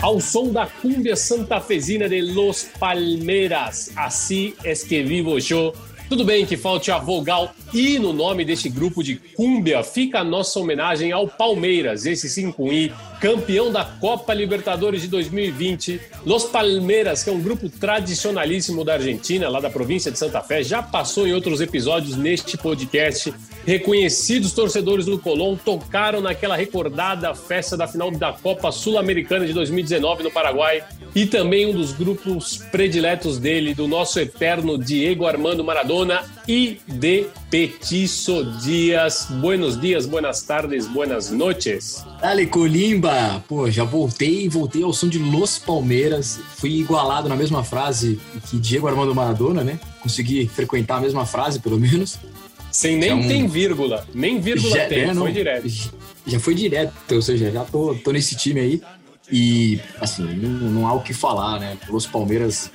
Ao som da cúmbia santafesina de Los Palmeiras, assim es que vivo yo. Tudo bem que falte a vogal I no nome deste grupo de cúmbia, fica a nossa homenagem ao Palmeiras, esse sim com I, campeão da Copa Libertadores de 2020. Los Palmeiras, que é um grupo tradicionalíssimo da Argentina, lá da província de Santa Fé, já passou em outros episódios neste podcast. Reconhecidos torcedores do Colón tocaram naquela recordada festa da final da Copa Sul-Americana de 2019 no Paraguai e também um dos grupos prediletos dele, do nosso eterno Diego Armando Maradona e de Petiço Dias. Buenos dias, buenas tardes, buenas noches. Dale Colimba! Pô, já voltei, voltei ao som de Los Palmeiras. Fui igualado na mesma frase que Diego Armando Maradona, né? Consegui frequentar a mesma frase, pelo menos. Sem nem Já um- tem vírgula, nem vírgula Já- tem, é, não, foi direto. Já foi direto, ou seja, já tô, tô nesse time aí. E, assim, não, não há o que falar, né? Los Palmeiras,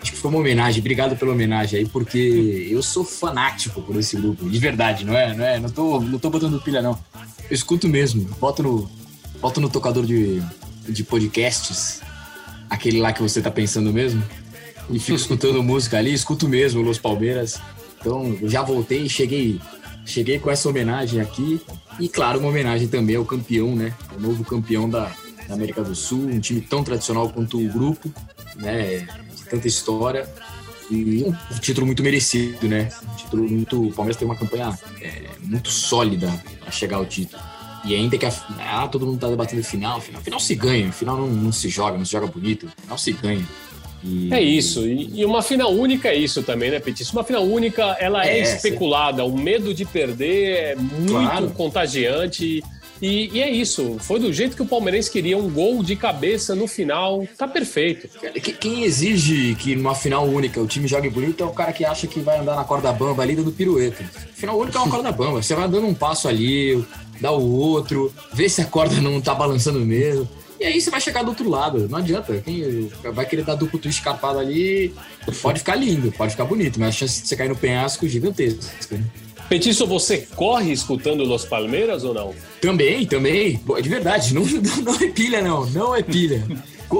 acho que foi uma homenagem. Obrigado pela homenagem aí, porque eu sou fanático por esse grupo, de verdade, não é? Não, é? não, tô, não tô botando pilha, não. Eu escuto mesmo, boto no, boto no tocador de, de podcasts, aquele lá que você tá pensando mesmo, e fico escutando música ali, escuto mesmo Los Palmeiras. Então, eu já voltei, cheguei, cheguei com essa homenagem aqui. E, claro, uma homenagem também ao campeão, né? O novo campeão da, da América do Sul, um time tão tradicional quanto o grupo, né? De tanta história. E um título muito merecido, né? Um título muito. O Palmeiras tem uma campanha é, muito sólida para chegar ao título. E ainda que a, ah, todo mundo tá debatendo final, final, final se ganha, final não, não se joga, não se joga bonito, final se ganha. E- É isso, e, e uma final única é isso também, né, Petício? Uma final única, ela é, É, especulada, o medo de perder é muito Claro. contagiante. E, e é isso, foi do jeito que o palmeirense queria, um gol de cabeça no final, tá perfeito. Que- Quem exige que numa final única o time jogue bonito é o cara que acha que vai andar na corda bamba ali dando pirueta. Final única é uma corda bamba. Você vai dando um passo ali, dá o outro, vê se a corda não tá balançando mesmo. E aí você vai chegar do outro lado. Não adianta. Quem vai querer dar duplo twist escapado ali, pode ficar lindo, pode ficar bonito, mas a chance de você cair no penhasco é gigantesca. né? Petício, você corre escutando Los Palmeiras ou não? Também, também. De verdade, não, não, não é pilha, não. Não é pilha.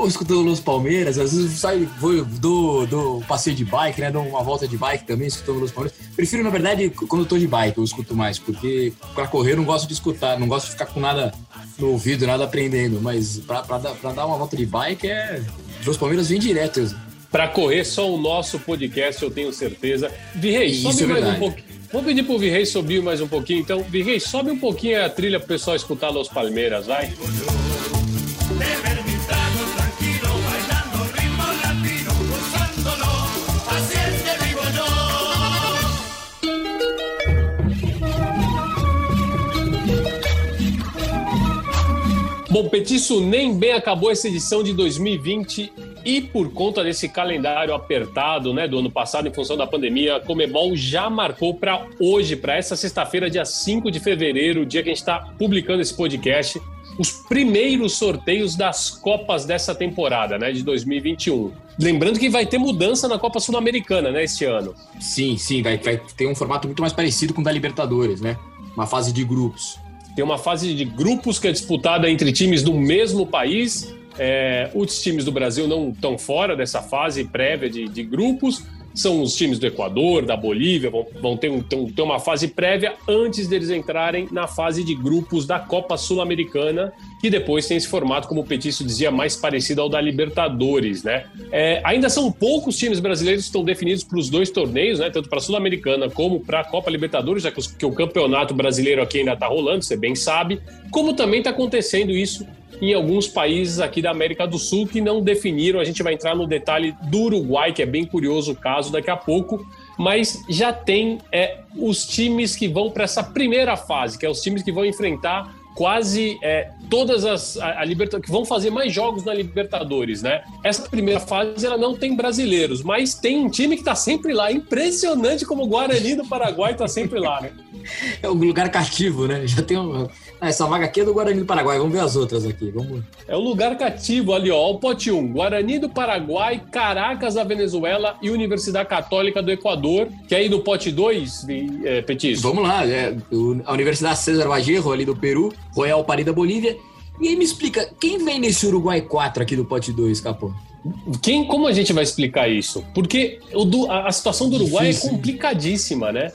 Escutando Los Palmeiras, às vezes saio, vou, dou, dou passeio de bike, né? Dou uma volta de bike também, escutando Los Palmeiras. Prefiro, na verdade, quando eu tô de bike, eu escuto mais, porque pra correr eu não gosto de escutar, não gosto de ficar com nada no ouvido, nada aprendendo. Mas pra, pra, dar, uma volta de bike é. Los Palmeiras vem direto. Pra correr só o nosso podcast, eu tenho certeza. Virrei, Isso sobe é mais um pouquinho. Vou pedir pro Virrei subir mais um pouquinho, então. Virrei, sobe um pouquinho a trilha pro pessoal escutar Los Palmeiras, vai. Bom, Petiço, nem bem acabou essa edição de 2020 e por conta desse calendário apertado, né, do ano passado em função da pandemia, a Comebol já marcou para hoje, para essa sexta-feira, dia 5 de fevereiro, dia que a gente está publicando esse podcast, os primeiros sorteios das Copas dessa temporada, né, de 2021. Lembrando que vai ter mudança na Copa Sul-Americana, né, este ano. Sim, sim, vai, vai ter um formato muito mais parecido com o da Libertadores, né? Uma fase de grupos. Tem uma fase de grupos que é disputada entre times do mesmo país. É, os times do Brasil não estão fora dessa fase prévia de, de grupos são os times do Equador, da Bolívia, vão, vão ter, um, ter, uma fase prévia antes deles entrarem na fase de grupos da Copa Sul-Americana, que depois tem esse formato, como o Petício dizia, mais parecido ao da Libertadores, né? É, ainda são poucos times brasileiros que estão definidos para os dois torneios, né? Tanto para a Sul-Americana como para a Copa Libertadores, já que, que o campeonato brasileiro aqui ainda está rolando, você bem sabe, como também está acontecendo isso em alguns países aqui da América do Sul que não definiram. A gente vai entrar no detalhe do Uruguai, que é bem curioso o caso daqui a pouco. Mas já tem é, os times que vão para essa primeira fase, que é os times que vão enfrentar quase é, todas as a, a que vão fazer mais jogos na Libertadores, né? Essa primeira fase ela não tem brasileiros, mas tem um time que está sempre lá. Impressionante como o Guarani do Paraguai está sempre lá, né? É um lugar cativo, né? Já tem um, ah, essa vaga aqui é do Guarani do Paraguai. Vamos ver as outras aqui. Vamos... É o lugar cativo ali, ó. O pote 1. Guarani do Paraguai, Caracas da Venezuela e Universidade Católica do Equador. Que aí no pote 2, é, Petis? Vamos lá. É, a Universidade César Vallejo ali do Peru, Royal Paris da Bolívia. E aí me explica, quem vem nesse Uruguai 4 aqui do pote 2, Capô? Quem, como a gente vai explicar isso? Porque o, a, a situação do Uruguai é Difícil. é complicadíssima, né?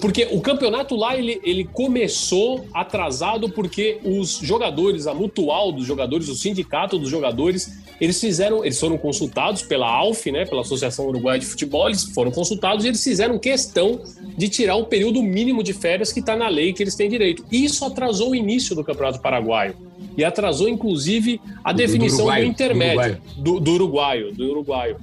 Porque o campeonato lá ele, ele começou atrasado porque os jogadores, a mutual dos jogadores, o sindicato dos jogadores, eles fizeram, eles foram consultados pela ALF, né, pela Associação Uruguaia de Futebol, eles foram consultados e eles fizeram questão de tirar o período mínimo de férias que está na lei que eles têm direito. Isso atrasou o início do Campeonato Paraguaio e atrasou inclusive a do, definição do, do intermédio do, do uruguaio, do uruguaio.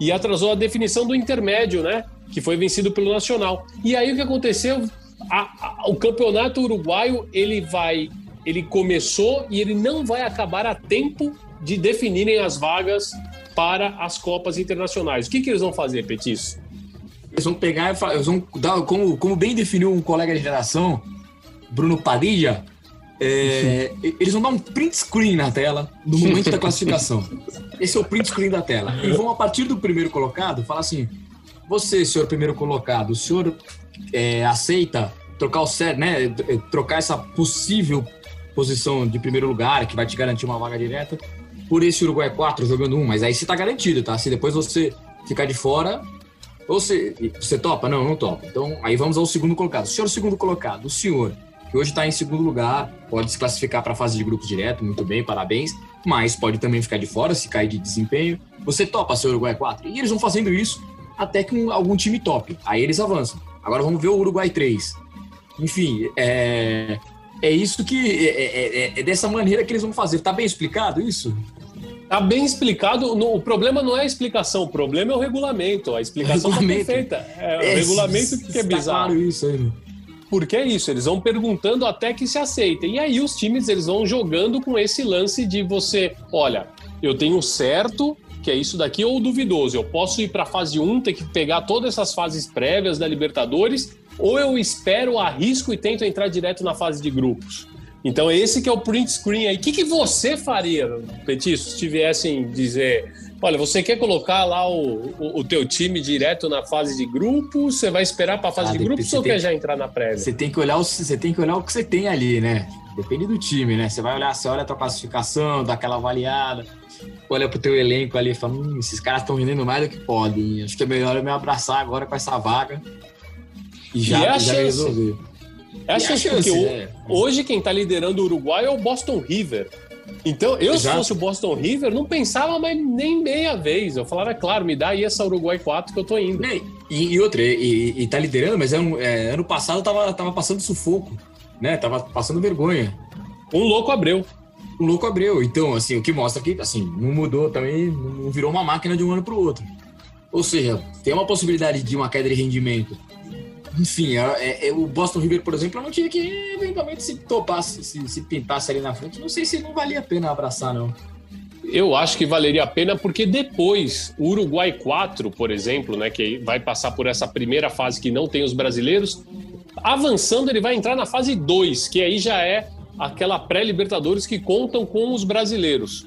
E atrasou a definição do intermédio, né? Que foi vencido pelo Nacional. E aí o que aconteceu? A, a, o campeonato uruguaio ele vai, ele começou e ele não vai acabar a tempo de definirem as vagas para as Copas Internacionais. O que, que eles vão fazer, Petis? Eles vão pegar, eles vão dar, como, como bem definiu um colega de geração, Bruno Padilha, é, eles vão dar um print screen na tela no momento da classificação. Esse é o print screen da tela. E vão, a partir do primeiro colocado, falar assim: você, senhor primeiro colocado, o senhor é, aceita trocar o sério, né? É, trocar essa possível posição de primeiro lugar, que vai te garantir uma vaga direta, por esse Uruguai 4 jogando um, mas aí você tá garantido, tá? Se depois você ficar de fora, você, você topa? Não, não topa. Então, aí vamos ao segundo colocado. O senhor segundo colocado, o senhor, que hoje está em segundo lugar, pode se classificar para a fase de grupos direto, muito bem, parabéns, mas pode também ficar de fora se cair de desempenho. Você topa, seu Uruguai 4? E eles vão fazendo isso até que um, algum time top. Aí eles avançam. Agora vamos ver o Uruguai 3. Enfim, é, é isso que. É, é, é, é dessa maneira que eles vão fazer. Tá bem explicado isso? Tá bem explicado. o problema não é a explicação, o problema é o regulamento. A explicação está perfeita. É, o regulamento que é bizarro. Claro isso aí. Porque é isso, eles vão perguntando até que se aceitem. E aí os times eles vão jogando com esse lance de você, olha, eu tenho certo, que é isso daqui, ou duvidoso. Eu posso ir para a fase 1, ter que pegar todas essas fases prévias da Libertadores, ou eu espero, arrisco e tento entrar direto na fase de grupos. Então, esse que é o print screen aí. O que, que você faria, Petiço, se tivessem dizer, olha, você quer colocar lá o, o, o, teu time direto na fase de grupos? Você vai esperar para a fase ah, de grupos ou quer já entrar na prévia? Você tem que olhar o, você tem que olhar o que você tem ali, né? Depende do time, né? Você vai olhar, você olha a tua classificação, dá aquela avaliada olha pro teu elenco ali e fala: hum, esses caras estão rendendo mais do que podem. Acho que é melhor eu me abraçar agora com essa vaga e já, e é já resolver. É a e chance, a chance porque é. hoje quem tá liderando o Uruguai é o Boston River. Então, eu, Exato. se fosse o Boston River, não pensava mais nem meia vez. Eu falava, é claro, me dá aí essa Uruguai 4 que eu tô indo. E, e outra, e, e tá liderando, mas é, é, ano passado tava, tava passando sufoco, né? Tava passando vergonha. Um louco abreu o louco abriu. Então, assim, o que mostra que, assim, não mudou também, não virou uma máquina de um ano para o outro. Ou seja, tem uma possibilidade de uma queda de rendimento. Enfim, é, é, é, o Boston River, por exemplo, não tinha que eventualmente se topasse, se, se pintasse ali na frente. Não sei se não valia a pena abraçar, não. Eu acho que valeria a pena porque depois o Uruguai 4, por exemplo, né, que vai passar por essa primeira fase que não tem os brasileiros, avançando ele vai entrar na fase 2, que aí já é aquela pré-Libertadores que contam com os brasileiros.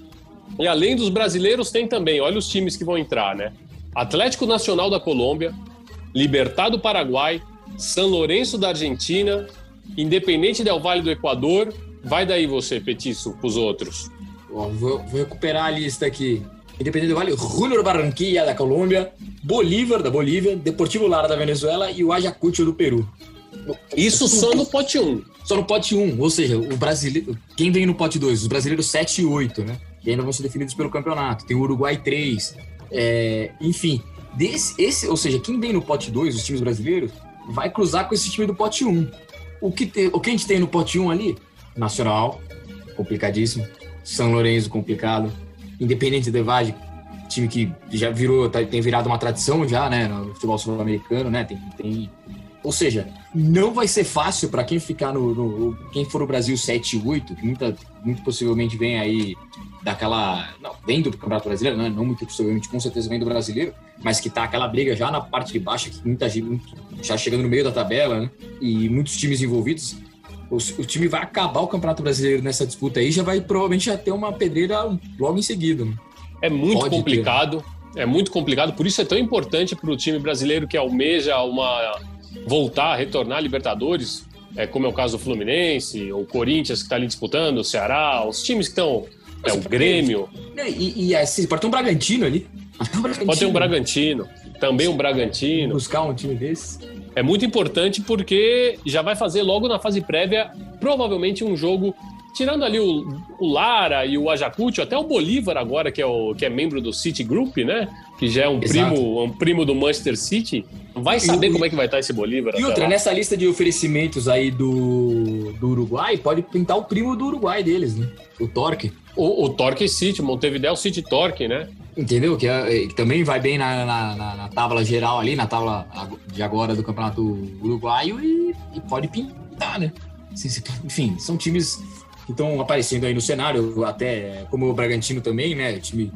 E além dos brasileiros, tem também, olha os times que vão entrar, né? Atlético Nacional da Colômbia, Libertad do Paraguai, São Lourenço da Argentina, Independente Del Vale do Equador. Vai daí você, Petiço, os outros. Ó, vou, vou recuperar a lista aqui. Independente do Vale, Júnior Barranquilla da Colômbia, Bolívar da Bolívia, Deportivo Lara da Venezuela e o Ayacucho do Peru. Isso só no pote 1. Só no pote 1, ou seja, o brasileiro. Quem vem no pote 2? Os brasileiros 7 e 8, né? Que ainda vão ser definidos pelo campeonato. Tem o Uruguai 3. É, enfim, desse, esse, ou seja, quem vem no pote 2, os times brasileiros, vai cruzar com esse time do pote 1. O que, te, o que a gente tem no pote 1 ali? Nacional, complicadíssimo. São Lourenço, complicado. Independente de Valle, time que já virou, tá, tem virado uma tradição já, né, no futebol sul-americano, né? Tem, tem, ou seja, não vai ser fácil para quem ficar no, no, quem for o Brasil 7 e 8, que muita, muito possivelmente vem aí daquela, não, vem do Campeonato Brasileiro, né? Não muito possivelmente, com certeza vem do Brasileiro, mas que tá aquela briga já na parte de baixo, que muita gente já chegando no meio da tabela, né? E muitos times envolvidos o, o, time vai acabar o Campeonato Brasileiro nessa disputa aí, já vai provavelmente já ter uma pedreira logo em seguida. Né? É muito Pode complicado, ter. é muito complicado, por isso é tão importante para o time brasileiro que almeja uma voltar, retornar à Libertadores, é, como é o caso do Fluminense, o Corinthians que está ali disputando, o Ceará, os times que estão. É o Grêmio. E, e assim, pode ter um Bragantino ali. Um Bragantino. Pode ter um Bragantino, também um Bragantino. Buscar um time desse é muito importante porque já vai fazer logo na fase prévia, provavelmente um jogo, tirando ali o, o Lara e o Ayacucho, até o Bolívar agora, que é, o, que é membro do City Group, né? Que já é um primo, um primo do Manchester City. Vai saber e, como é que vai estar esse Bolívar. E outra, lá. nessa lista de oferecimentos aí do, do Uruguai, pode pintar o primo do Uruguai deles, né? O Torque. O, o Torque City, Montevideo City Torque, né? Entendeu? Que, é, que também vai bem na, na, na, na, tábua geral ali, na tábua de agora do Campeonato Uruguaio e, e pode pintar, né? Enfim, são times que estão aparecendo aí no cenário, até como o Bragantino também, né? Time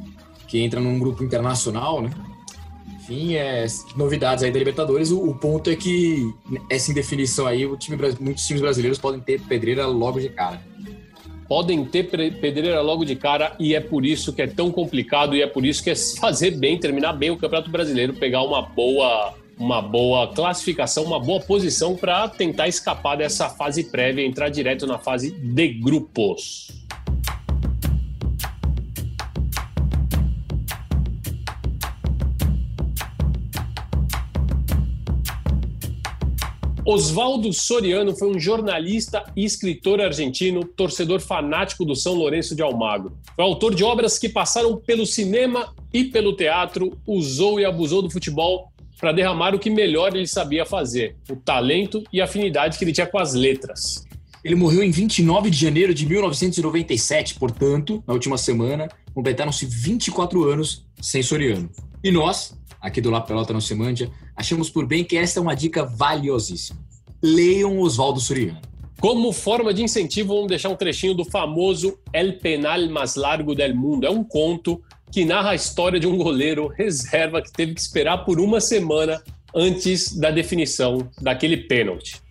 que entra num grupo internacional, né? Enfim, é, novidades aí da Libertadores. O, o, ponto é que essa indefinição aí, o time, muitos times brasileiros podem ter pedreira logo de cara podem ter pedreira logo de cara e é por isso que é tão complicado e é por isso que é fazer bem, terminar bem o Campeonato Brasileiro, pegar uma boa uma boa classificação, uma boa posição para tentar escapar dessa fase prévia e entrar direto na fase de grupos. Oswaldo Soriano foi um jornalista e escritor argentino, torcedor fanático do São Lourenço de Almagro. Foi autor de obras que passaram pelo cinema e pelo teatro, usou e abusou do futebol para derramar o que melhor ele sabia fazer, o talento e a afinidade que ele tinha com as letras. Ele morreu em 29 de janeiro de 1997, portanto, na última semana, completaram-se 24 anos sem Soriano. E nós, aqui do La Pelota no Semândia, achamos por bem que esta é uma dica valiosíssima. Leiam Oswaldo Soriano. Como forma de incentivo, vamos deixar um trechinho do famoso El Penal Mais Largo del Mundo. É um conto que narra a história de um goleiro reserva que teve que esperar por uma semana antes da definição daquele pênalti.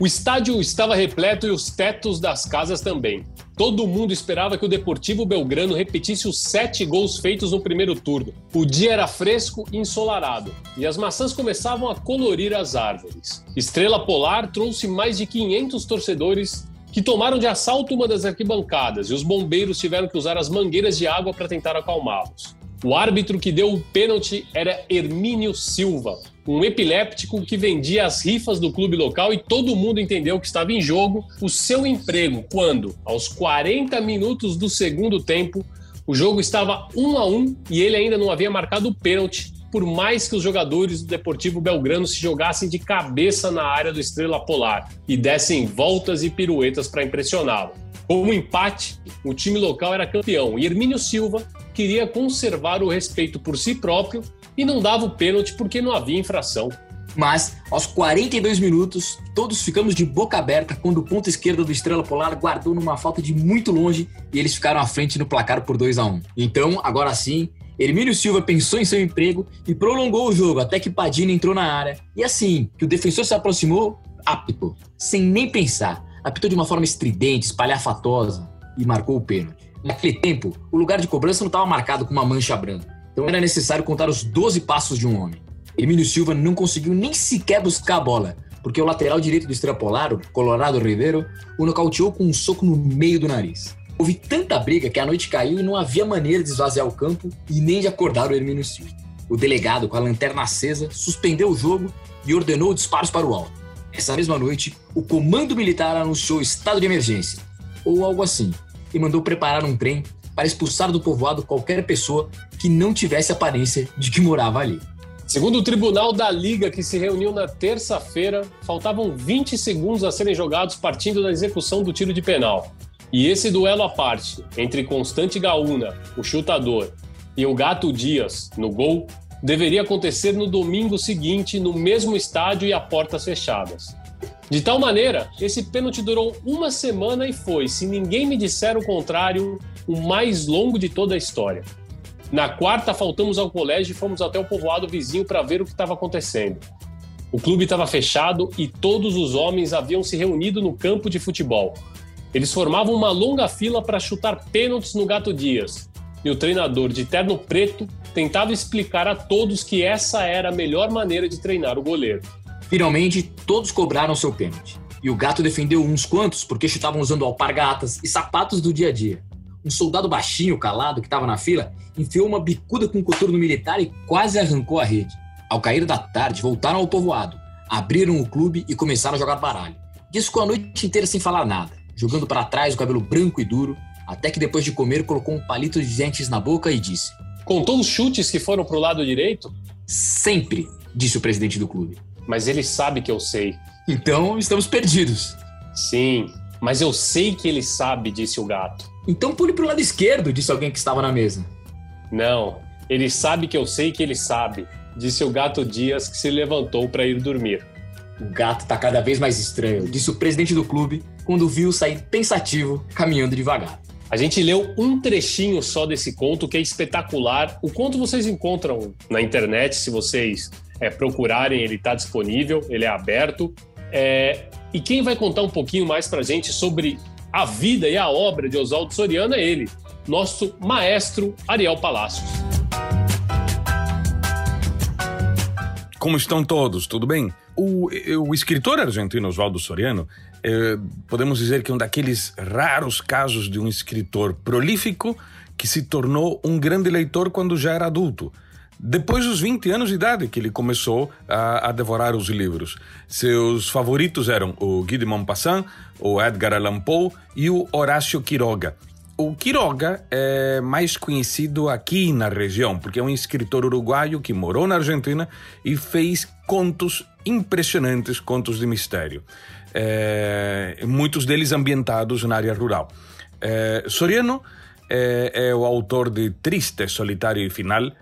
O estádio estava repleto e os tetos das casas também. Todo mundo esperava que o Deportivo Belgrano repetisse os sete gols feitos no primeiro turno. O dia era fresco e ensolarado, e as maçãs começavam a colorir as árvores. Estrela Polar trouxe mais de 500 torcedores que tomaram de assalto uma das arquibancadas, e os bombeiros tiveram que usar as mangueiras de água para tentar acalmá-los. O árbitro que deu o pênalti era Hermínio Silva, um epiléptico que vendia as rifas do clube local e todo mundo entendeu que estava em jogo o seu emprego quando, aos 40 minutos do segundo tempo, o jogo estava 1 a 1 e ele ainda não havia marcado o pênalti, por mais que os jogadores do Deportivo Belgrano se jogassem de cabeça na área do Estrela Polar e dessem voltas e piruetas para impressioná-lo. Como empate, o time local era campeão e Hermínio Silva queria conservar o respeito por si próprio e não dava o pênalti porque não havia infração. Mas, aos 42 minutos, todos ficamos de boca aberta quando o ponto esquerdo do Estrela Polar guardou numa falta de muito longe e eles ficaram à frente no placar por 2 a 1 Então, agora sim, Hermínio Silva pensou em seu emprego e prolongou o jogo até que Padilha entrou na área. E assim que o defensor se aproximou, apto, sem nem pensar apitou de uma forma estridente, espalhafatosa e marcou o pênalti. Naquele tempo, o lugar de cobrança não estava marcado com uma mancha branca, então era necessário contar os 12 passos de um homem. Emílio Silva não conseguiu nem sequer buscar a bola, porque o lateral direito do Extrapolar, o Colorado Ribeiro, o nocauteou com um soco no meio do nariz. Houve tanta briga que a noite caiu e não havia maneira de esvaziar o campo e nem de acordar o Hermínio Silva. O delegado, com a lanterna acesa, suspendeu o jogo e ordenou disparos para o alto. Essa mesma noite, o comando militar anunciou estado de emergência, ou algo assim, e mandou preparar um trem para expulsar do povoado qualquer pessoa que não tivesse aparência de que morava ali. Segundo o Tribunal da Liga, que se reuniu na terça-feira, faltavam 20 segundos a serem jogados partindo da execução do tiro de penal. E esse duelo à parte, entre Constante Gaúna, o chutador, e o Gato Dias, no gol, deveria acontecer no domingo seguinte, no mesmo estádio e a portas fechadas. De tal maneira, esse pênalti durou uma semana e foi, se ninguém me disser o contrário, o mais longo de toda a história. Na quarta, faltamos ao colégio e fomos até o povoado vizinho para ver o que estava acontecendo. O clube estava fechado e todos os homens haviam se reunido no campo de futebol. Eles formavam uma longa fila para chutar pênaltis no Gato Dias. E o treinador de terno preto tentava explicar a todos que essa era a melhor maneira de treinar o goleiro. Finalmente, todos cobraram seu pênalti. E o gato defendeu uns quantos porque estavam usando alpargatas e sapatos do dia a dia. Um soldado baixinho, calado, que estava na fila, enfiou uma bicuda com um coturno militar e quase arrancou a rede. Ao cair da tarde, voltaram ao povoado, abriram o clube e começaram a jogar baralho. Disso a noite inteira sem falar nada, jogando para trás o cabelo branco e duro, até que depois de comer colocou um palito de dentes na boca e disse: Contou os chutes que foram pro lado direito? Sempre, disse o presidente do clube mas ele sabe que eu sei. Então estamos perdidos. Sim, mas eu sei que ele sabe, disse o gato. Então pule pro lado esquerdo, disse alguém que estava na mesa. Não, ele sabe que eu sei que ele sabe, disse o gato Dias que se levantou para ir dormir. O gato tá cada vez mais estranho, disse o presidente do clube quando viu sair pensativo, caminhando devagar. A gente leu um trechinho só desse conto que é espetacular. O conto vocês encontram na internet, se vocês é, procurarem, ele está disponível, ele é aberto. É, e quem vai contar um pouquinho mais para a gente sobre a vida e a obra de Oswaldo Soriano é ele, nosso maestro Ariel Palacios. Como estão todos? Tudo bem? O, o escritor argentino Oswaldo Soriano, é, podemos dizer que é um daqueles raros casos de um escritor prolífico que se tornou um grande leitor quando já era adulto depois dos 20 anos de idade que ele começou a, a, devorar os livros. Seus favoritos eram o Guy de Maupassant, o Edgar Allan Poe e o Horácio Quiroga. O Quiroga é mais conhecido aqui na região, porque é um escritor uruguaio que morou na Argentina e fez contos impressionantes, contos de mistério. É, muitos deles ambientados na área rural. É, Soriano é, é o autor de Triste, Solitário e Final,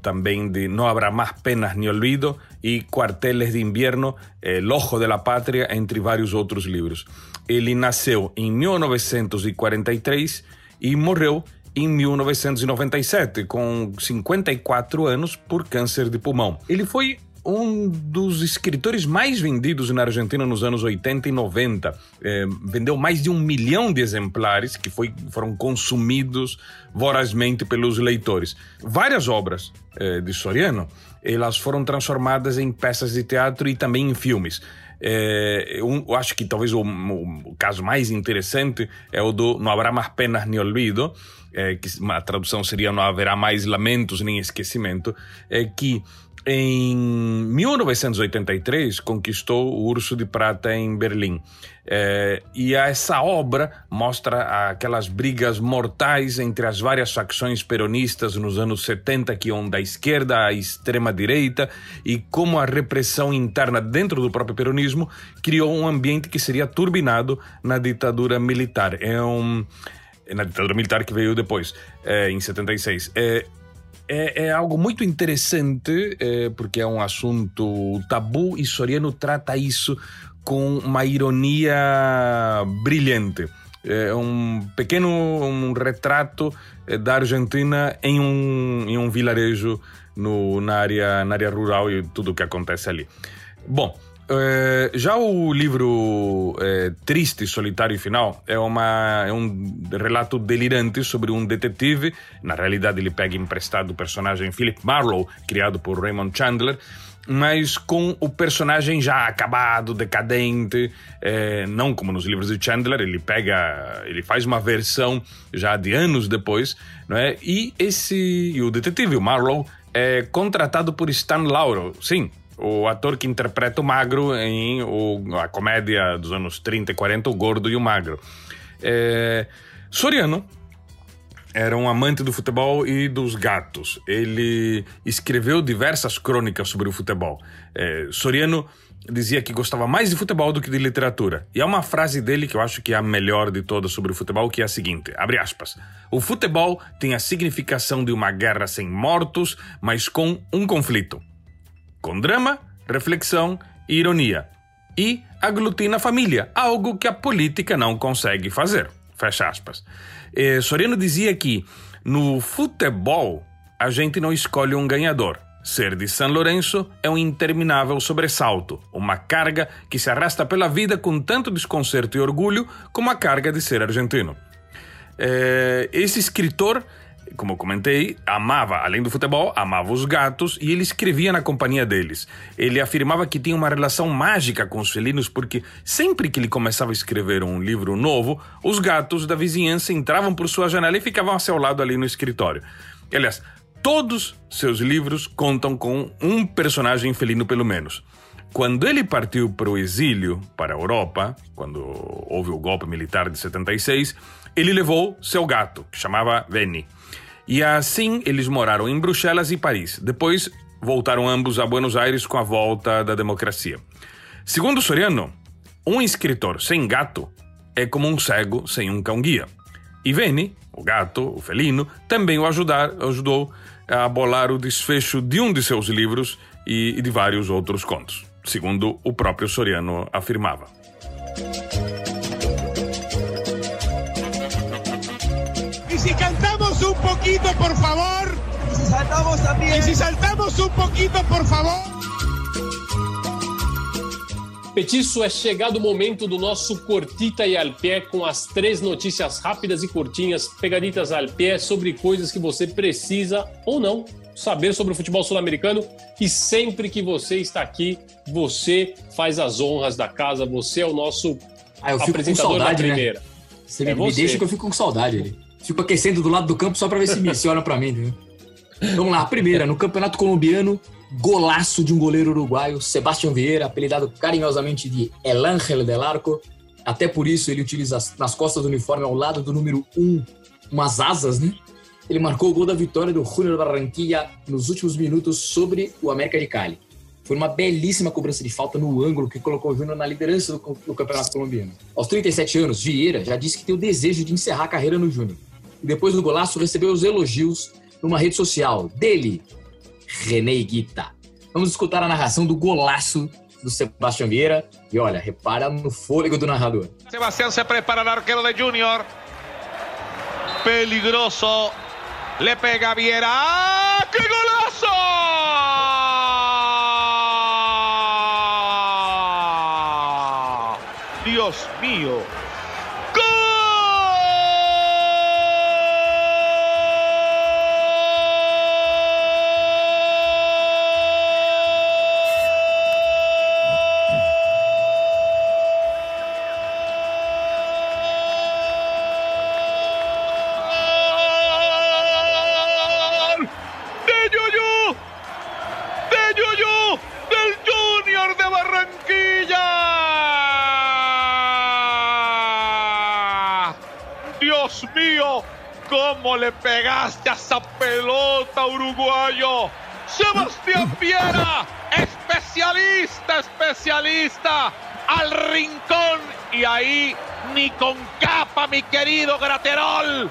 también de No habrá más penas ni olvido y Cuarteles de invierno, El ojo de la patria, entre varios otros libros. Ele nasceu em 1943 e morreu em 1997, com 54 anos, por câncer de pulmão. Ele foi um dos escritores mais vendidos na Argentina nos anos 80 e 90. É, vendeu mais de um milhão de exemplares que foi, foram consumidos vorazmente pelos leitores. Várias obras é, de Soriano elas foram transformadas em peças de teatro e também em filmes. É, eu acho que talvez o, o, caso mais interessante é o do Não Habrá Mais Penas Nem Olvido, é, que a tradução seria Não Haverá Mais Lamentos Nem Esquecimento, é que em 1983 conquistou o Urso de Prata em Berlim. É, e essa obra mostra aquelas brigas mortais entre as várias facções peronistas nos anos 70, que iam da esquerda à extrema-direita, e como a repressão interna dentro do próprio peronismo criou um ambiente que seria turbinado na ditadura militar. É um. Na ditadura militar que veio depois, é, em 76. É, é, é, algo muito interessante, é, porque é um assunto tabu e Soriano trata isso com uma ironia brilhante. É um pequeno um retrato é, da Argentina em um, em um vilarejo no, na, área, na área rural e tudo o que acontece ali. Bom, É, já o livro é, Triste, Solitário e Final é, uma, é um relato delirante sobre um detetive. Na realidade, ele pega emprestado o personagem Philip Marlowe, criado por Raymond Chandler, mas com o personagem já acabado, decadente, é, não como nos livros de Chandler, ele pega, ele faz uma versão já de anos depois, não é? E esse, e o detetive, o Marlowe, é contratado por Stan Laurel, sim, o ator que interpreta o Magro em o, a comédia dos anos 30 e 40, O Gordo e o Magro. É, Soriano era um amante do futebol e dos gatos. Ele escreveu diversas crônicas sobre o futebol. É, Soriano dizia que gostava mais de futebol do que de literatura. E há uma frase dele que eu acho que é a melhor de todas sobre o futebol, que é a seguinte, abre aspas, o futebol tem a significação de uma guerra sem mortos, mas com um conflito com drama, reflexão e ironia. E aglutina a família, algo que a política não consegue fazer. Fecha aspas. Eh, Soriano dizia que no futebol a gente não escolhe um ganhador. Ser de São Lourenço é um interminável sobressalto, uma carga que se arrasta pela vida com tanto desconcerto e orgulho como a carga de ser argentino. Eh, esse escritor como comentei, amava, além do futebol, amava os gatos e ele escrevia na companhia deles. Ele afirmava que tinha uma relação mágica com os felinos porque sempre que ele começava a escrever um livro novo, os gatos da vizinhança entravam por sua janela e ficavam a seu lado ali no escritório. Aliás, todos seus livros contam com um personagem felino pelo menos. Quando ele partiu para o exílio, para a Europa, quando houve o golpe militar de 76, ele levou seu gato, que chamava Venny. E assim eles moraram em Bruxelas e Paris. Depois voltaram ambos a Buenos Aires com a volta da democracia. Segundo Soriano, um escritor sem gato é como um cego sem um cão-guia. E Veni, o gato, o felino, também o ajudar, ajudou a bolar o desfecho de um de seus livros e de vários outros contos, segundo o próprio Soriano afirmava. Poquito, por favor. Y si saltamos también. Y si saltamos un poquito, por favor. Petiço, é chegado o momento do nosso Cortita e al pé com as três notícias rápidas e curtinhas, pegaditas al pé, sobre coisas que você precisa ou não saber sobre o futebol sul-americano. E sempre que você está aqui, você faz as honras da casa, você é o nosso ah, eu fico apresentador com saudade, da primeira. Né? Você É me você. deixa que eu fico com saudade. ali. Fico aquecendo do lado do campo só pra ver se me se olha pra mim. Vamos lá, primeira, no Campeonato Colombiano, golaço de um goleiro uruguaio, Sebastião Vieira, apelidado carinhosamente de El Ángel del Arco. Até por isso ele utiliza nas costas do uniforme, ao lado do número 1, umas asas, né? Ele marcou o gol da vitória do Júnior Barranquilla nos últimos minutos sobre o América de Cali. Foi uma belíssima cobrança de falta no ângulo que colocou o Júnior na liderança do, do Campeonato Colombiano. Aos 37 anos, Vieira já disse que tem o desejo de encerrar a carreira no Júnior. E depois do golaço, recebeu os elogios numa rede social dele, René Guita. Vamos escutar a narração do golaço do Sebastião Vieira. E olha, repara no fôlego do narrador. Sebastián se prepara el arquero de Junior. Peligroso. Le pega Viera. ¡Ah! ¡Qué golazo! ¿Cómo le pegaste a esa pelota, uruguayo? Sebastián Viera, especialista, especialista, al rincón y ahí ni con capa, mi querido Graterol,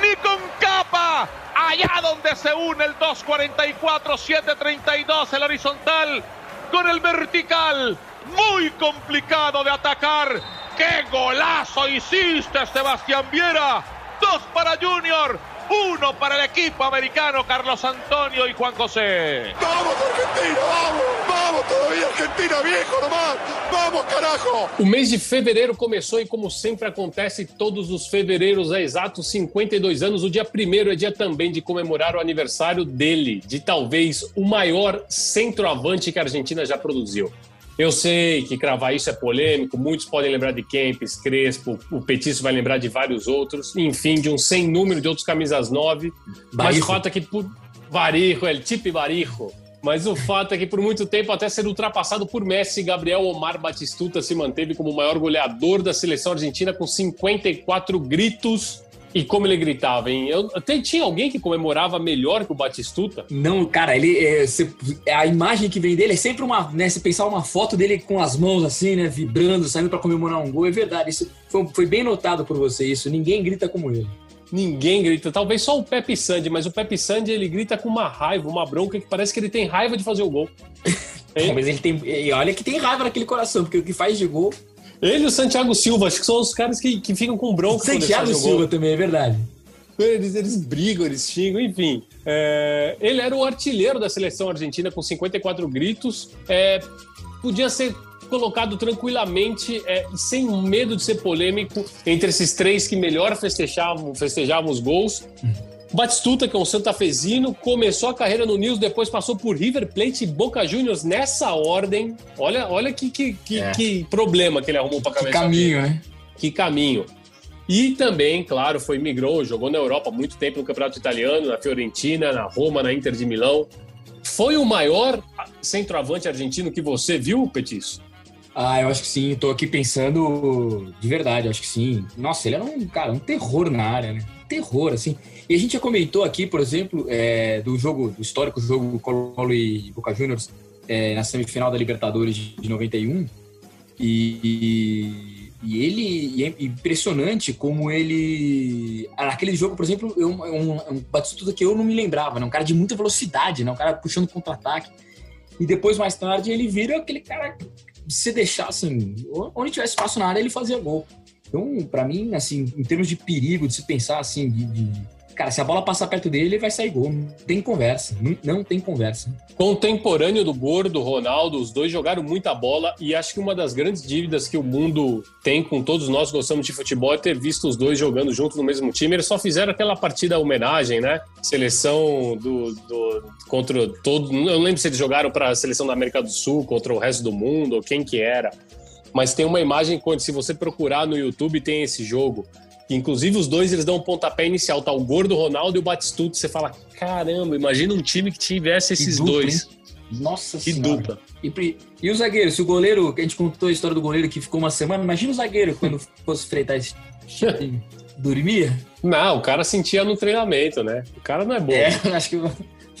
ni con capa, allá donde se une el 244, 732, el horizontal con el vertical, muy complicado de atacar. ¡Qué golazo hiciste, Sebastián Viera! Dos para Junior, uno para el equipo americano, Carlos Antonio y Juan José. ¡Vamos, Argentina! ¡Vamos! Vamos todavía, Argentina, viejo nomás. Vamos, carajo. O mês de fevereiro começou e, como sempre acontece, todos os fevereiros há exatos 52 anos. O dia primeiro é dia também de comemorar o aniversário dele, de talvez o maior centroavante que a Argentina já produziu. Eu sei que cravar isso é polêmico, muitos podem lembrar de Kempes, Crespo, o Petiço vai lembrar de vários outros, enfim, de um sem número de outros camisas 9. Mas o fato é que por Varijo, el Tipe Varijo. Mas o fato é que por muito tempo, até ser ultrapassado por Messi, Gabriel Omar Batistuta se manteve como o maior goleador da seleção argentina com 54 gritos e como ele gritava, hein? Eu, até tinha alguém que comemorava melhor que o Batistuta? Não, cara, ele. É, cê- a imagem que vem dele é sempre uma. Né, se pensar uma foto dele com as mãos assim, né? Vibrando, saindo pra comemorar um gol. É verdade. Isso foi, foi bem notado por você, isso. Ninguém grita como ele. Ninguém grita, talvez só o Pepe Sandy, mas o Pepe Sandy ele grita com uma raiva, uma bronca que parece que ele tem raiva de fazer o gol. Mas ele tem. E olha que tem raiva naquele coração, porque o que faz de gol. Ele e o Santiago Silva, acho que são os caras que, que ficam com bronca Santiago. Silva também, é verdade. Eles, eles brigam, eles xingam, enfim. É, ele era o artilheiro da seleção argentina com 54 gritos. É, podia ser colocado tranquilamente, é, sem medo de ser polêmico, entre esses três que melhor festejavam, festejavam os gols. Batistuta, que é um santafesino, começou a carreira no News, depois passou por River Plate e Boca Juniors nessa ordem. Olha, olha que, que, que, É. que problema que ele arrumou para Que cabeça caminho, né? que caminho. E também, claro, foi migrou, jogou na Europa há muito tempo no Campeonato Italiano, na Fiorentina, na Roma, na Inter de Milão. Foi o maior centroavante argentino que você viu, Petiço? Ah, eu acho que sim. Tô aqui pensando de verdade, acho que sim. Nossa, ele era um cara, um terror na área, né? Terror, assim. E a gente já comentou aqui, por exemplo, é, do jogo, do histórico jogo Colo e Boca Juniors é, na semifinal da Libertadores de 91. E, e ele e é impressionante como ele. Naquele jogo, por exemplo, é um, é um, é que eu não me lembrava, né? Um cara de muita velocidade, né? Um cara puxando contra-ataque. E depois, mais tarde, ele vira aquele cara se deixar assim, onde tivesse espaço na área, ele fazia gol. Então, pra mim, assim, em termos de perigo, de se pensar assim, de, de- cara, se a bola passar perto dele, ele vai sair gol. Não tem conversa, não, não tem conversa. Contemporâneo do Gordo, Ronaldo, os dois jogaram muita bola e acho que uma das grandes dívidas que o mundo tem com todos nós que gostamos de futebol é ter visto os dois jogando juntos no mesmo time. Eles só fizeram aquela partida homenagem, né? Seleção do, do contra todo, eu não lembro se eles jogaram para a seleção da América do Sul contra o resto do mundo ou quem que era. Mas tem uma imagem quando se você procurar no YouTube tem esse jogo. Inclusive os dois eles dão um pontapé inicial, tá o Gordo Ronaldo e o Batistuta, você fala, caramba, imagina um time que tivesse esses dupla, dois. Nossa Que senhora. dupla. E, e o zagueiro? Se o goleiro, que a gente contou a história do goleiro que ficou uma semana, imagina o zagueiro quando fosse freitar esse time. Dormia? Não, o cara sentia no treinamento, né? O cara não é bom. É, acho que,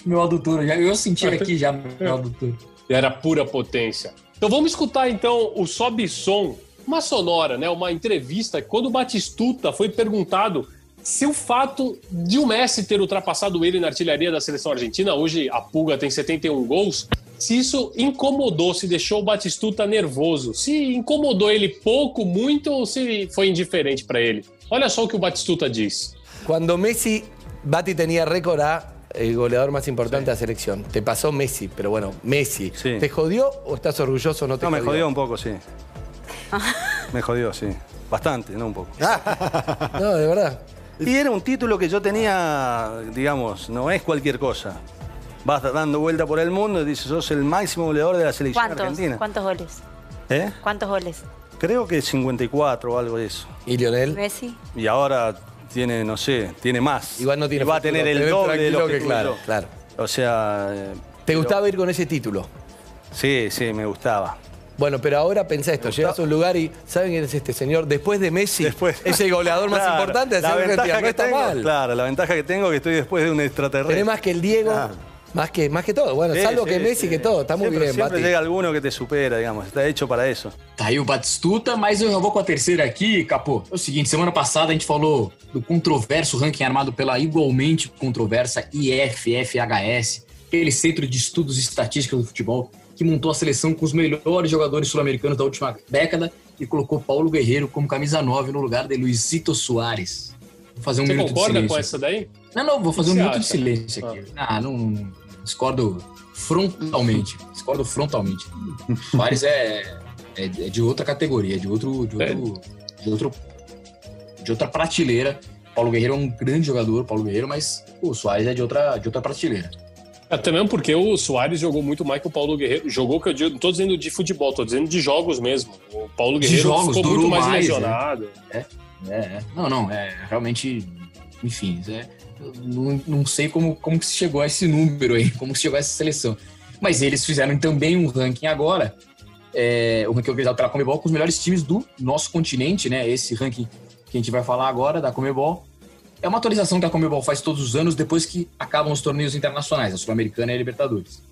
meu adutor, já, eu senti aqui já meu adutor. Era pura potência. Então vamos escutar então o Sobe Som, uma sonora, né? Uma entrevista quando o Batistuta foi perguntado se o fato de o Messi ter ultrapassado ele na artilharia da seleção argentina, hoje a Pulga tem 71 gols, se isso incomodou, se deixou o Batistuta nervoso, se incomodou ele pouco, muito ou se foi indiferente para ele. Olha só o que o Batistuta diz. Cuando Messi, Bati tenía récord a el goleador más importante de la selección. Te pasó Messi, pero bueno, Messi. Sí. ¿Te jodió o estás orgulloso o no te No, me jodió un poco, sí. Me jodió, sí. Bastante, no un poco. No, de verdad. Y era un título que yo tenía, digamos, no es cualquier cosa. Vas dando vuelta por el mundo y dices, sos el máximo goleador de la selección ¿Cuántos? argentina. ¿Cuántos goles? ¿Eh? ¿Cuántos goles? Creo que 54 o algo de eso. ¿Y Lionel? ¿Messi? Y ahora tiene, no sé, tiene más. Igual no tiene Y va a tener te el doble de lo que, claro, yo. claro. O sea... ¿Te pero- gustaba ir con ese título? Sí, sí, me gustaba. Bueno, pero ahora pensá esto, llegas a un lugar y ¿saben quién es este señor? Después de Messi, Después. es el goleador más importante de la ventaja No que está tengo, mal. Claro, la ventaja que tengo es que estoy después de un extraterrestre. Tenés más que el Diego, Ah. Más, que, más que todo. Bueno, Sí, salvo sí, que Messi, sí. que todo. Está muy Siempre- bien, Siempre Bati. llega alguno que te supera, digamos. Está hecho para eso. Tá aí o Batistuta, mas eu já vou com a terceira aqui, Capô. É o seguinte, semana passada a gente falou do controverso ranking armado pela igualmente controversa IFFHS, aquele centro de estudos e estatísticas do futebol, que montou a seleção com os melhores jogadores sul-americanos da última década e colocou Paulo Guerreiro como camisa 9 no lugar de Luizito Soares. Vou fazer um Você minuto de concorda silêncio. com essa daí? Não, não, vou fazer um você minuto de acha? silêncio aqui. Ah, não, não, Discordo frontalmente. Discordo frontalmente. Soares é, é, é de outra categoria, de outro, de outro, de outro, de outra prateleira. Paulo Guerreiro é um grande jogador, Paulo Guerreiro, mas o Soares é de outra, de outra prateleira. Até mesmo porque o Soares jogou muito mais que o Paulo Guerreiro. Jogou, que eu digo, não tô dizendo de futebol, tô dizendo de jogos mesmo. O Paulo Guerreiro jogos, ficou muito mais, mais, lesionado. É, é. Não, não, é realmente. Enfim, é, não, não sei como, como se chegou a esse número aí, como se chegou a essa seleção. Mas eles fizeram também um ranking agora, é, o ranking organizado pela Comebol, com os melhores times do nosso continente, né? Esse ranking que a gente vai falar agora, da Comebol. É uma atualização que a Comebol faz todos os anos depois que acabam os torneios internacionais, a Sul-Americana e a Libertadores.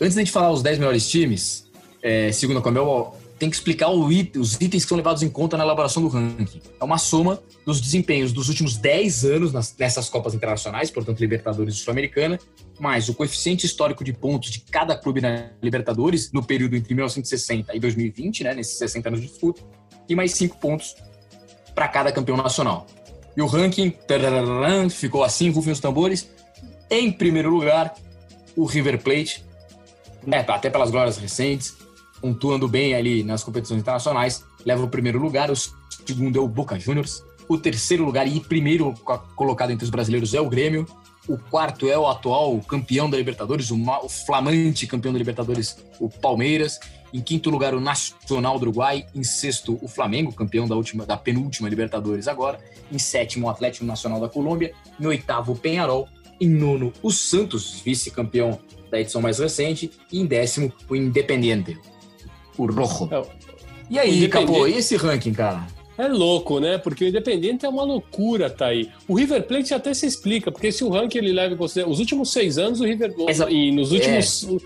Antes da gente falar os 10 melhores times, é, segundo a Comebol, tem que explicar it- os itens que são levados em conta na elaboração do ranking. É uma soma dos desempenhos dos últimos 10 anos nas- nessas Copas Internacionais, portanto Libertadores e Sul-Americana, mais o coeficiente histórico de pontos de cada clube na Libertadores no período entre 1960 e 2020, né, nesses 60 anos de disputa, e mais 5 pontos para cada campeão nacional. E o ranking ficou assim, rufem os tambores. Em primeiro lugar, o River Plate, né, até pelas glórias recentes, pontuando bem ali nas competições internacionais, leva o primeiro lugar. O segundo é o Boca Juniors. O terceiro lugar e primeiro co- colocado entre os brasileiros é o Grêmio. O quarto é o atual campeão da Libertadores, o flamante campeão da Libertadores, o Palmeiras. Em quinto lugar, o Nacional do Uruguai. Em sexto, o Flamengo, campeão da, última, da penúltima Libertadores agora. Em sétimo, o Atlético Nacional da Colômbia. Em oitavo, o Penharol. Em nono, o Santos, vice-campeão da edição mais recente. E em décimo, o Independiente, o Rojo. É, E aí, Capô, e esse ranking, cara? É louco, né? Porque o Independente é uma loucura, tá aí. O River Plate até se explica, porque se o ranking ele leva em consideração. Os últimos seis anos, o River. Exa- E nos últimos. É.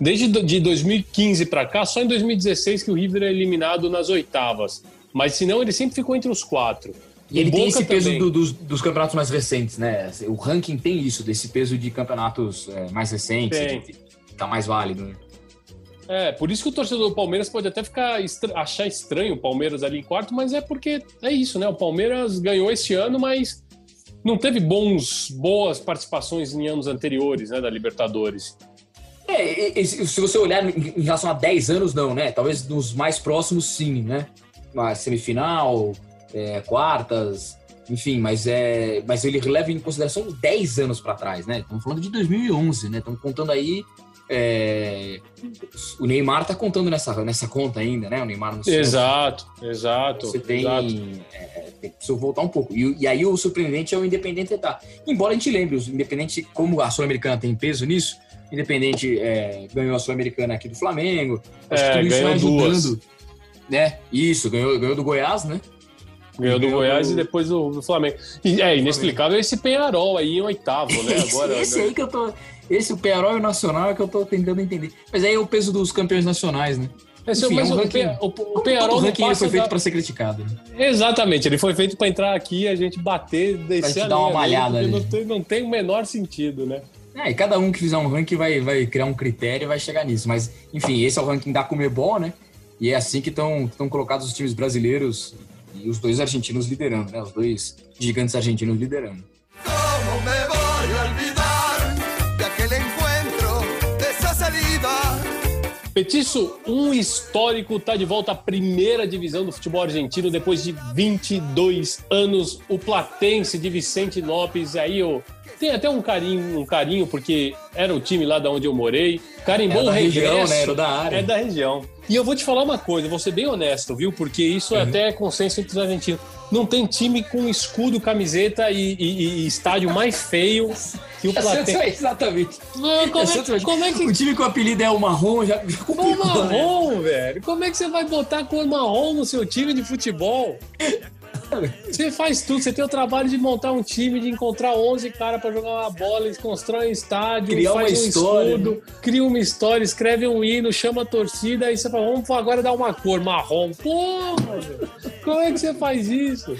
Desde de 2015 pra cá, só em 2016 que o River é eliminado nas oitavas. Mas senão ele sempre ficou entre os quatro. E ele tem esse peso do- dos, dos campeonatos mais recentes, né? O ranking tem isso, desse peso de campeonatos é, mais recentes, que tá mais válido. né? É, por isso que o torcedor do Palmeiras pode até ficar estra- achar estranho o Palmeiras ali em quarto, mas é porque é isso, né? O Palmeiras ganhou esse ano, mas não teve bons, boas participações em anos anteriores, né, da Libertadores. É, se você olhar em relação a 10 anos, não, né? Talvez nos mais próximos, sim, né? Uma semifinal, é, quartas, enfim, mas, é, mas ele leva em consideração 10 anos para trás, né? Estamos falando de 2011, né? Estamos contando aí. É, o Neymar tá contando nessa, nessa conta ainda, né? O Neymar no Santos. Exato, exato. Você tem. exato. É, que voltar um pouco. E, e aí o surpreendente é o Independente tá. Embora a gente lembre, o Independente, como a Sul-Americana tem peso nisso, o Independente é, ganhou a Sul-Americana aqui do Flamengo. Acho É, que tudo isso ganhou vai ajudando. duas. Né? Isso, ganhou, ganhou do Goiás, né? Ganhou do Goiás e depois do, do Flamengo. E é inexplicável esse Penharol aí em oitavo, né? esse, Agora, esse aí que eu tô. Esse, o Penarol e o Nacional, é que eu tô tentando entender. Mas aí é o peso dos campeões nacionais, né? Esse, Enfim, mas é um o, ranking- o, o Penharol não passa foi feito da- para ser criticado. Né? Exatamente, ele foi feito para entrar aqui e a gente bater, descer te a dar uma malhada. Não tem, não tem o menor sentido, né? É, e cada um que fizer um ranking vai, vai criar um critério e vai chegar nisso. Mas, enfim, esse é o ranking da Comebol, né? E é assim que estão colocados os times brasileiros e os dois argentinos liderando, né? Os dois gigantes argentinos liderando. ¿Cómo me voy a olvidar de aquel encuentro, de esa salida? Petiço, um histórico tá de volta à primeira divisão do futebol argentino depois de 22 anos. O Platense de Vicente Lopes, aí eu tem até um carinho, um carinho porque era o time lá da onde eu morei. Carimbou o da região, regresso. né? Era da área. É da região. E eu vou te falar uma coisa, vou ser bem honesto, viu? Porque isso é até consenso entre os argentinos. Não tem time com escudo, camiseta e, e- e estádio mais feio que o É Platense. exatamente. Não, como, É é, como é que O time com o apelido é o marrom já, já complicou, né? marrom, velho. Como é que você vai botar cor marrom no seu time de futebol? Você faz tudo, você tem o trabalho de montar um time, de encontrar 11 caras pra jogar uma bola, eles constroem um estádio, Criar faz uma um história, escudo, cria uma história, escreve um hino, chama a torcida, aí você fala, vamos agora dar uma cor marrom. Porra, como é que você faz isso?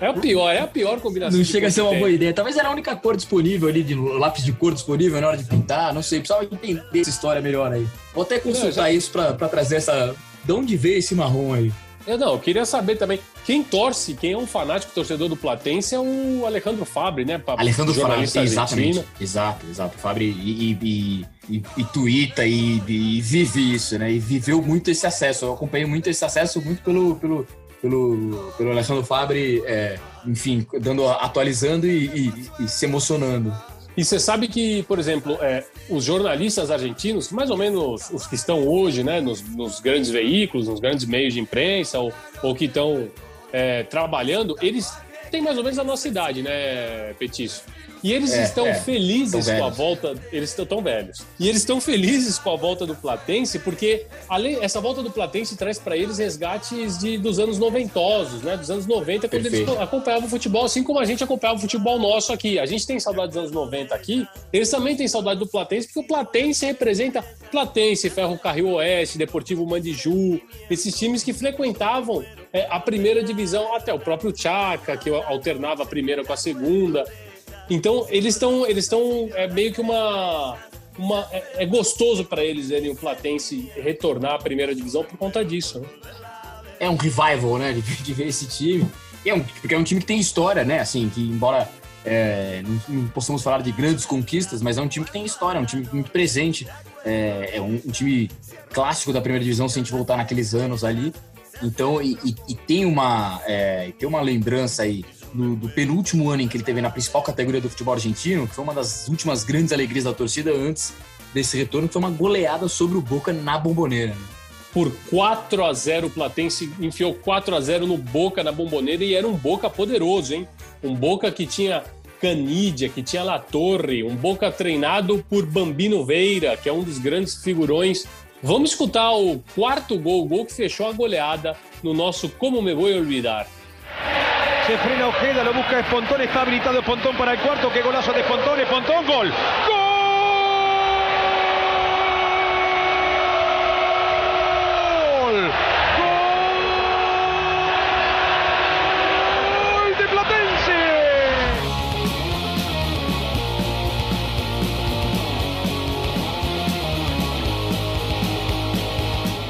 É o pior, é a pior combinação. Não chega a ser uma boa ideia. Talvez era a única cor disponível ali, de lápis de cor disponível na hora de pintar, não sei. Precisava entender essa história melhor aí. Vou até consultar isso pra, pra trazer essa. De onde veio esse marrom aí? Eu não, eu queria saber também. Quem torce, quem é um fanático torcedor do Platense é o Alejandro Fabre, né? pa- Alejandro jornalista exatamente. Exato, exato. Fabri e, e, e, e, tuita e, e vive isso, né? E viveu muito esse acesso. Eu acompanhei muito esse acesso, muito pelo, pelo, pelo, pelo Alessandro Fabre, é, enfim, dando, atualizando e, e- e se emocionando. E você sabe que, por exemplo, é, os jornalistas argentinos, mais ou menos os que estão hoje né, nos, nos grandes veículos, nos grandes meios de imprensa, ou, ou que estão é, trabalhando, eles têm mais ou menos a nossa idade, né, Petiço? E eles É, estão é, felizes com a volta. Eles estão tão velhos. E eles estão felizes com a volta do Platense, porque além, essa volta do Platense traz para eles resgates de, dos anos noventosos, né? Dos anos 90, quando eles Perfeito. acompanhavam o futebol, assim como a gente acompanhava o futebol nosso aqui. A gente tem saudade dos anos 90 aqui, eles também têm saudade do Platense, porque o Platense representa Platense, Ferro Carril Oeste, Deportivo Mandiju, esses times que frequentavam é, a primeira divisão, até o próprio Chaca, que alternava a primeira com a segunda. Então, eles estão eles é meio que uma. uma é, é gostoso para eles verem o Platense retornar à primeira divisão por conta disso. Né? é um revival, né, de, de ver esse time. E é um, porque é um time que tem história, né, assim, que embora é, não, não possamos falar de grandes conquistas, mas é um time que tem história, é um time muito presente, é, é um, um time clássico da primeira divisão se a gente voltar naqueles anos ali. Então, e, e- e tem uma é, tem uma lembrança aí do, do penúltimo ano em que ele teve na principal categoria do futebol argentino, que foi uma das últimas grandes alegrias da torcida antes desse retorno, que foi uma goleada sobre o Boca na bomboneira. Por 4 a 0 o Platense enfiou 4 a 0 no Boca na Bomboneira e era um Boca poderoso, hein? Um Boca que tinha Canidia, que tinha La Torre, um Boca treinado por Bambino Veira, que é um dos grandes figurões. Vamos escutar o quarto gol, o gol que fechou a goleada no nosso Como Me Voy Olvidar. Se frena Ojeda, lo busca Espontón, está habilitado Espontón para el cuarto, qué golazo de Espontón, Espontón, gol. ¡Gol!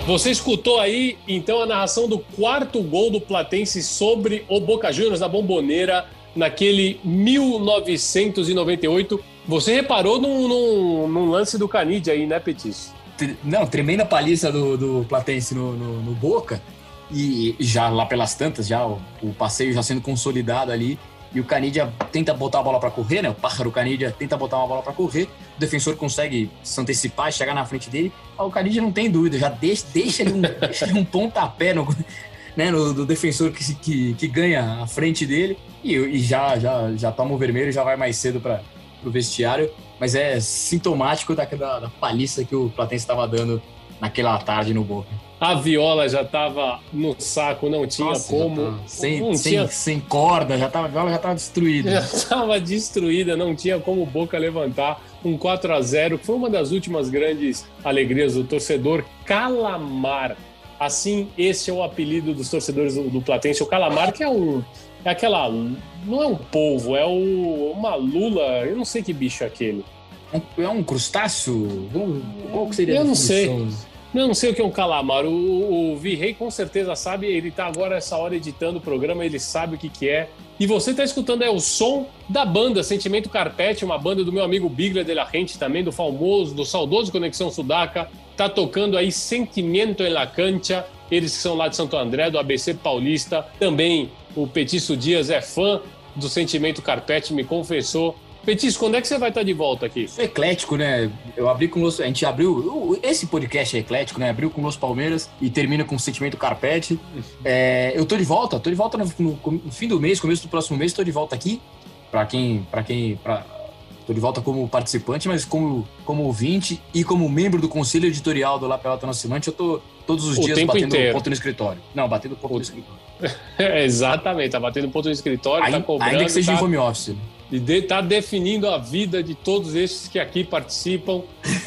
Você escutou aí, então, a narração do quarto gol do Platense sobre o Boca Juniors na Bomboneira naquele 1998. Você reparou num, num- num lance do Canidia aí, né, Petis? Não, tremenda paliça do, do Platense no, no, no Boca. E já lá pelas tantas, já o, o passeio já sendo consolidado ali. E o Canidia tenta botar a bola para correr, né? O pássaro Canidia tenta botar uma bola para correr. O defensor consegue se antecipar e chegar na frente dele. Ah, O Canidia não tem dúvida, já deixa, deixa, ele, um, deixa ele um pontapé no, né, no, do defensor que, que, que ganha a frente dele. E, e já, já, já toma o vermelho e já vai mais cedo para o vestiário. Mas é sintomático daquela da paliça que o Platense estava dando naquela tarde no Boca. A viola já estava no saco, não tinha Nossa, como. tá sem, não sem, tinha sem corda, já tava, a viola já estava destruída. já estava destruída, não tinha como o Boca levantar um 4 a 0 que foi uma das últimas grandes alegrias do torcedor Calamar. Assim, esse é o apelido dos torcedores do, do Platense. O Calamar, que é um. É aquela. Não é um polvo, é o, uma lula. Eu não sei que bicho é aquele. É um crustáceo? Qual que seria a Eu não sei. Eu não sei o que é um calamar. O, o Virrey com certeza sabe. Ele tá agora essa hora editando o programa, ele sabe o que, que é. E você tá escutando é o som da banda Sentimento Carpete, uma banda do meu amigo Bigler de la Gente, também do famoso, do saudoso Conexão Sudaca. Tá tocando aí Sentimento em la Cancha. Eles que são lá de Santo André, do ABC Paulista. Também o Petiço Dias é fã do Sentimento Carpete, me confessou. Petiço, quando é que você vai estar de volta aqui? É eclético, né? Eu abri com os. A gente abriu. o- Esse podcast é eclético, né? Abriu com os Palmeiras e termina com o sentimento carpete. É, eu tô de volta, tô de volta no, no- fim do mês, começo do próximo mês, tô de volta aqui. Pra quem. para quem. Pra, tô de volta como participante, mas como, como ouvinte e como membro do conselho editorial do La Pelota Nascimante, eu tô todos os O dias batendo inteiro. ponto no escritório. Não, batendo ponto no escritório. É, exatamente, tá batendo ponto no escritório, Ainda, tá cobrando. ainda que seja tá, em home office. E de- tá definindo a vida de todos esses que aqui participam.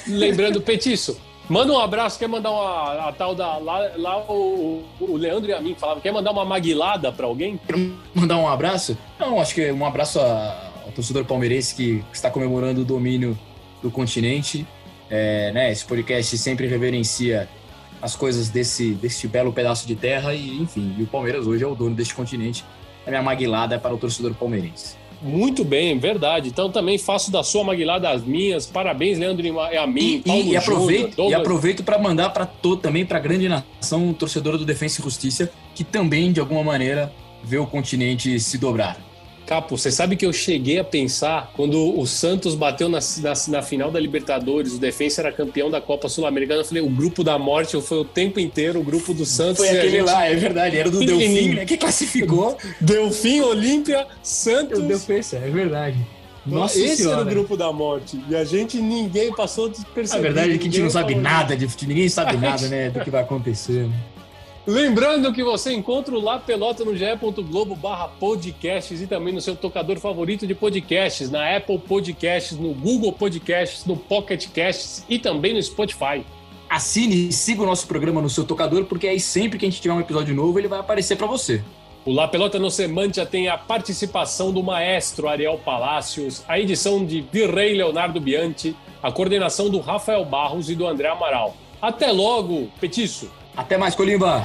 Lembrando, Petiço, manda um abraço, quer mandar uma a tal da. Lá, lá o, o Leandro e a mim falavam, quer mandar uma maguilada pra alguém? mandar um abraço? Não, acho que um abraço ao torcedor palmeirense que está comemorando o domínio do continente. É, né, esse podcast sempre reverencia as coisas desse, desse belo pedaço de terra e, enfim, e o Palmeiras hoje é o dono deste continente. A minha maguilada é para o torcedor palmeirense. Muito bem, verdade. Então também faço da sua Maguilada as minhas. Parabéns, Leandro e a mim. E, e, e aproveito, Júnior, e aproveito para mandar para todo também para a grande nação torcedora do Defensa e Justiça, que também de alguma maneira vê o continente se dobrar. Capo, você sabe que eu cheguei a pensar quando o Santos bateu na, na, na final da Libertadores, o Defensa era campeão da Copa Sul-Americana. Eu falei, o grupo da morte foi o tempo inteiro o grupo do Santos. Foi aquele gente... lá, é verdade, era do Delfim, né? Que classificou. Delfim, Olímpia, Santos. O Defensa, é verdade. Nossa Esse senhora. era o grupo da morte. E a gente, ninguém passou despercebido. A verdade é que a gente não sabe nada de futebol, ninguém sabe nada, né, do que vai acontecer. Lembrando que você encontra o La Pelota no ge.globo barra podcasts e também no seu tocador favorito de podcasts, na Apple Podcasts, no Google Podcasts, no Pocket Casts e também no Spotify. Assine e siga o nosso programa no seu tocador, porque aí sempre que a gente tiver um episódio novo, ele vai aparecer para você. O La Pelota no Semântia tem a participação do maestro Ariel Palacios, a edição de Virrey Leonardo Bianchi, a coordenação do Rafael Barros e do André Amaral. Até logo, Petiço! Até mais, Colimba!